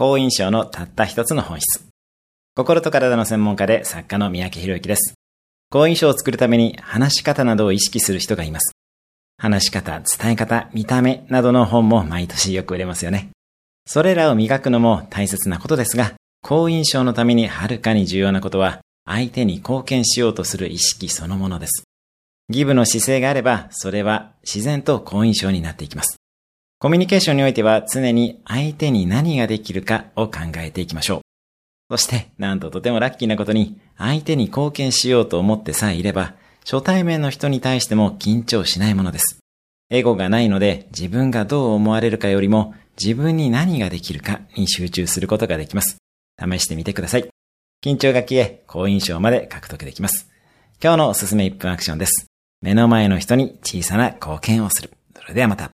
好印象のたった一つの本質。心と体の専門家で作家の三宅博之です。好印象を作るために話し方などを意識する人がいます。話し方、伝え方、見た目などの本も毎年よく売れますよね。それらを磨くのも大切なことですが、好印象のためにはるかに重要なことは、相手に貢献しようとする意識そのものです。ギブの姿勢があれば、それは自然と好印象になっていきます。コミュニケーションにおいては常に相手に何ができるかを考えていきましょう。そして、なんととてもラッキーなことに、相手に貢献しようと思ってさえいれば、初対面の人に対しても緊張しないものです。エゴがないので、自分がどう思われるかよりも、自分に何ができるかに集中することができます。試してみてください。緊張が消え、好印象まで獲得できます。今日のおすすめ1分アクションです。目の前の人に小さな貢献をする。それではまた。